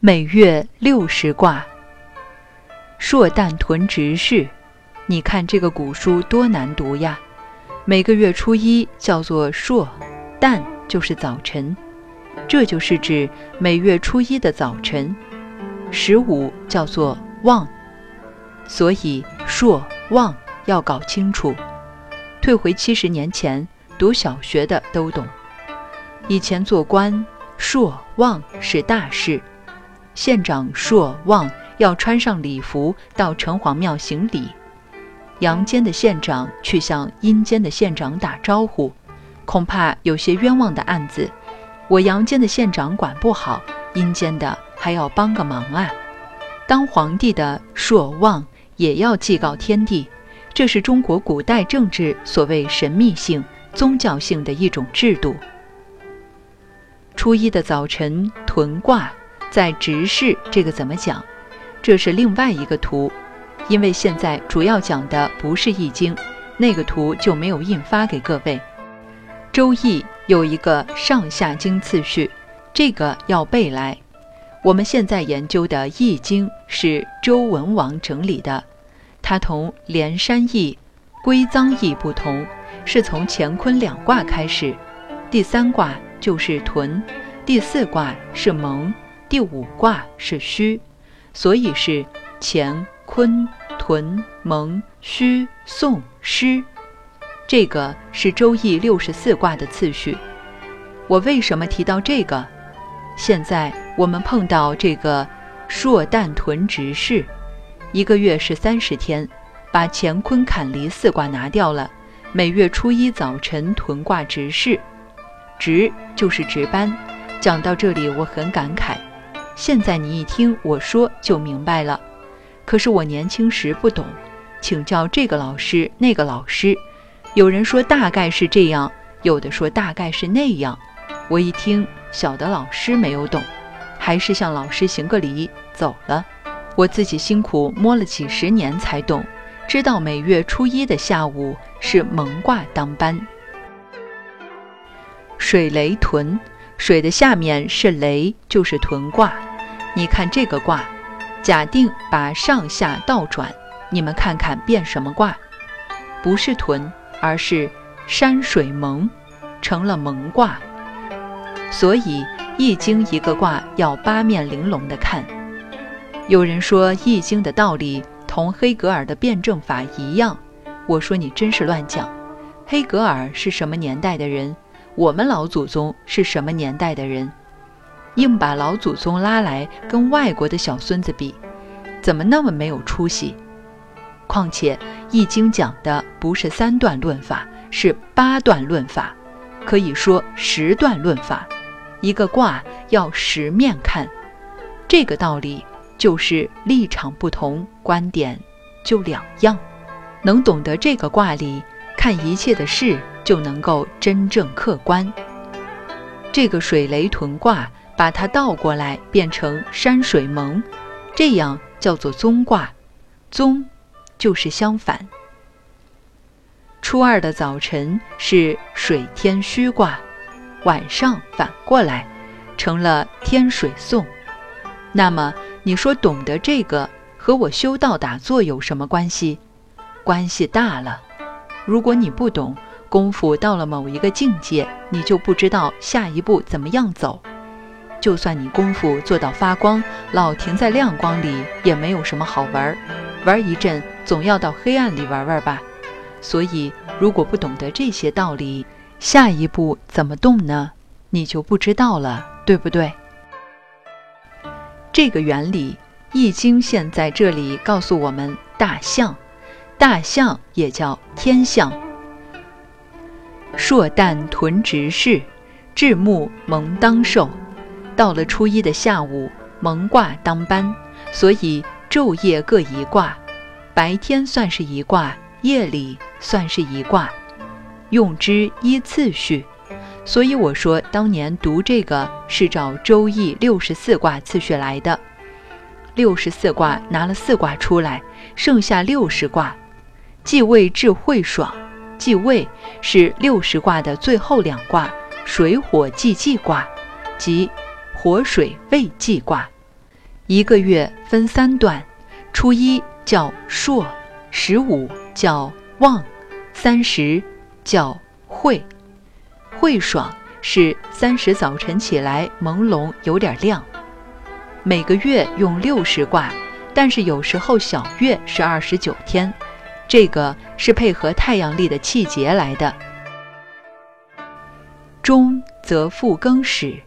每月六十卦，朔旦屯直事。你看这个古书多难读呀！每个月初一叫做朔，旦就是早晨，这就是指每月初一的早晨。十五叫做望，所以朔望要搞清楚。退回七十年前，读小学的都懂。以前做官，朔望是大事，县长硕望要穿上礼服到城隍庙行礼。阳间的县长去向阴间的县长打招呼，恐怕有些冤枉的案子，我阳间的县长管不好，阴间的还要帮个忙啊。当皇帝的硕望也要祭告天地，这是中国古代政治所谓神秘性、宗教性的一种制度。初一的早晨屯卦，在直视这个怎么讲？这是另外一个图。因为现在主要讲的不是《易经》，那个图就没有印发给各位。《周易》有一个上下经次序，这个要背来。我们现在研究的《易经》是周文王整理的，它同《连山易》《归臧易》不同，是从乾坤两卦开始，第三卦就是屯，第四卦是蒙，第五卦是戌，所以是乾。坤、屯、蒙、戌、宋、师，这个是《周易》六十四卦的次序。我为什么提到这个？现在我们碰到这个朔旦屯直事，一个月是三十天，把乾坤坎离四卦拿掉了，每月初一早晨屯卦直视，值就是值班。讲到这里，我很感慨。现在你一听我说就明白了。可是我年轻时不懂，请教这个老师那个老师，有人说大概是这样，有的说大概是那样。我一听，小的老师没有懂，还是向老师行个礼走了。我自己辛苦摸了几十年才懂，知道每月初一的下午是蒙卦当班。水雷屯，水的下面是雷，就是屯卦。你看这个卦。假定把上下倒转，你们看看变什么卦？不是屯，而是山水蒙，成了蒙卦。所以《易经》一个卦要八面玲珑的看。有人说《易经》的道理同黑格尔的辩证法一样，我说你真是乱讲。黑格尔是什么年代的人？我们老祖宗是什么年代的人？硬把老祖宗拉来跟外国的小孙子比，怎么那么没有出息？况且《易经》讲的不是三段论法，是八段论法，可以说十段论法。一个卦要十面看，这个道理就是立场不同，观点就两样。能懂得这个卦理，看一切的事就能够真正客观。这个水雷屯卦。把它倒过来变成山水蒙，这样叫做宗卦。宗就是相反。初二的早晨是水天虚卦，晚上反过来成了天水送。那么你说懂得这个和我修道打坐有什么关系？关系大了。如果你不懂功夫，到了某一个境界，你就不知道下一步怎么样走。就算你功夫做到发光，老停在亮光里也没有什么好玩儿。玩一阵，总要到黑暗里玩玩吧。所以，如果不懂得这些道理，下一步怎么动呢？你就不知道了，对不对？这个原理，《易经》现在这里告诉我们：大象，大象也叫天象。硕旦屯直视，至木蒙当寿。到了初一的下午，蒙卦当班，所以昼夜各一卦，白天算是一卦，夜里算是一卦，用之依次序。所以我说当年读这个是照《周易》六十四卦次序来的。六十四卦拿了四卦出来，剩下六十卦。继位至会爽，继位是六十卦的最后两卦，水火既济卦，即。火水未济卦，一个月分三段，初一叫朔，十五叫望，三十叫晦。晦爽是三十早晨起来朦胧有点亮。每个月用六十卦，但是有时候小月是二十九天，这个是配合太阳历的气节来的。中则复更始，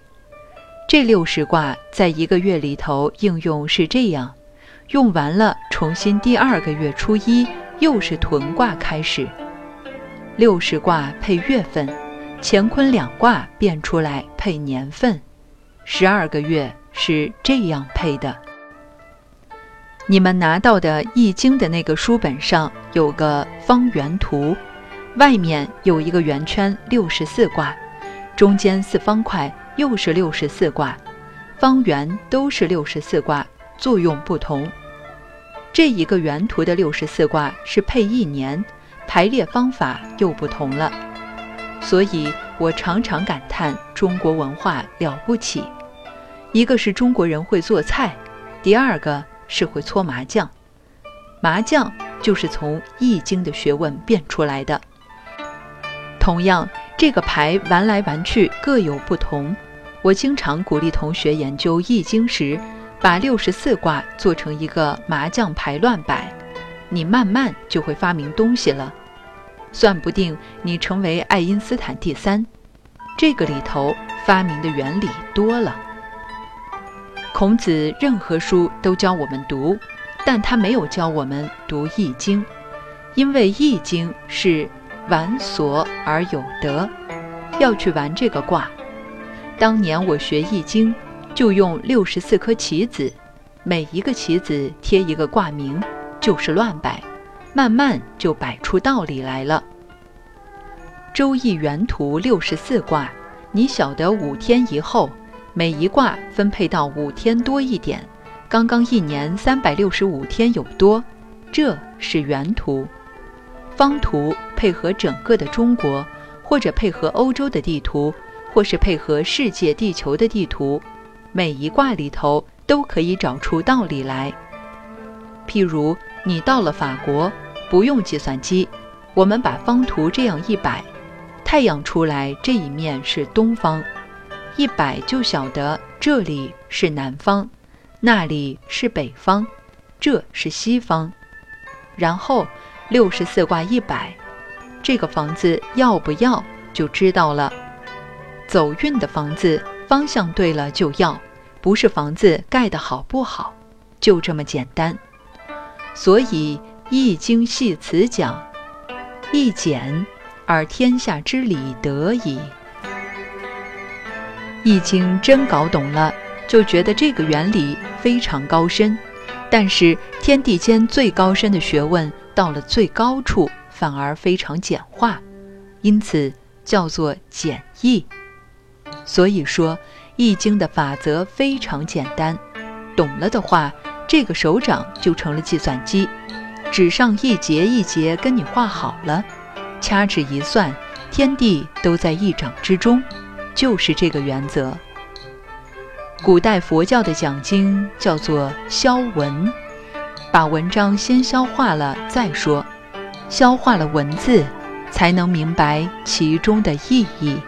这六十卦在一个月里头应用是这样，用完了重新第二个月初一又是屯卦开始。六十卦配月份，乾坤两卦变出来配年份，十二个月是这样配的。你们拿到的《易经》的那个书本上有个方圆图，外面有一个圆圈，六十四卦。中间四方块又是六十四卦，方圆都是六十四卦，作用不同。这一个原图的六十四卦是配一年，排列方法又不同了。所以我常常感叹中国文化了不起。一个是中国人会做菜，第二个是会搓麻将。麻将就是从《易经》的学问变出来的。同样。这个牌玩来玩去各有不同。我经常鼓励同学研究易经时，把六十四卦做成一个麻将牌乱摆，你慢慢就会发明东西了。算不定你成为爱因斯坦第三。这个里头发明的原理多了。孔子任何书都教我们读，但他没有教我们读易经，因为易经是。玩所而有得，要去玩这个卦。当年我学易经，就用六十四颗棋子，每一个棋子贴一个卦名，就是乱摆，慢慢就摆出道理来了。周易原图六十四卦，你晓得五天以后，每一卦分配到五天多一点，刚刚一年三百六十五天有多，这是原图。方图配合整个的中国，或者配合欧洲的地图，或是配合世界地球的地图，每一卦里头都可以找出道理来。譬如你到了法国，不用计算机，我们把方图这样一摆，太阳出来这一面是东方，一摆就晓得这里是南方，那里是北方，这是西方，然后。六十四卦一摆，这个房子要不要就知道了。走运的房子，方向对了就要，不是房子盖得好不好，就这么简单。所以《易经》系辞讲：“易简，而天下之理得矣。”《易经》真搞懂了，就觉得这个原理非常高深。但是天地间最高深的学问。到了最高处，反而非常简化，因此叫做简易。所以说，《易经》的法则非常简单，懂了的话，这个手掌就成了计算机，纸上一节一节跟你画好了，掐指一算，天地都在一掌之中，就是这个原则。古代佛教的讲经叫做消文。把文章先消化了再说，消化了文字，才能明白其中的意义。